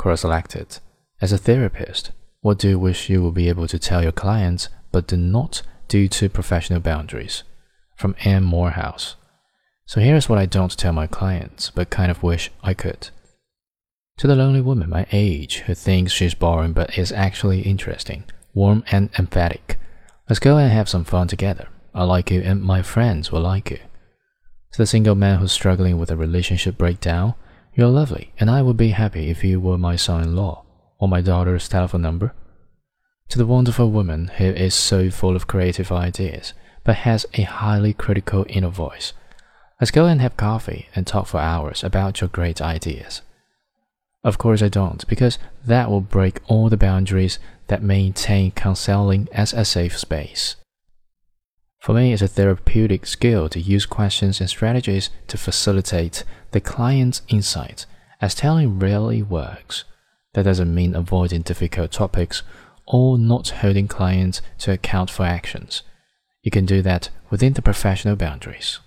Quora selected. As a therapist, what do you wish you would be able to tell your clients but do not due to professional boundaries? From Anne Morehouse. So here's what I don't tell my clients, but kind of wish I could. To the lonely woman my age who thinks she's boring but is actually interesting, warm and emphatic, let's go and have some fun together. I like you and my friends will like you. To the single man who's struggling with a relationship breakdown, you're lovely, and I would be happy if you were my son in law or my daughter's telephone number. To the wonderful woman who is so full of creative ideas but has a highly critical inner voice, let's go and have coffee and talk for hours about your great ideas. Of course, I don't, because that will break all the boundaries that maintain counseling as a safe space. For me, it's a therapeutic skill to use questions and strategies to facilitate the client's insight, as telling rarely works. That doesn't mean avoiding difficult topics or not holding clients to account for actions. You can do that within the professional boundaries.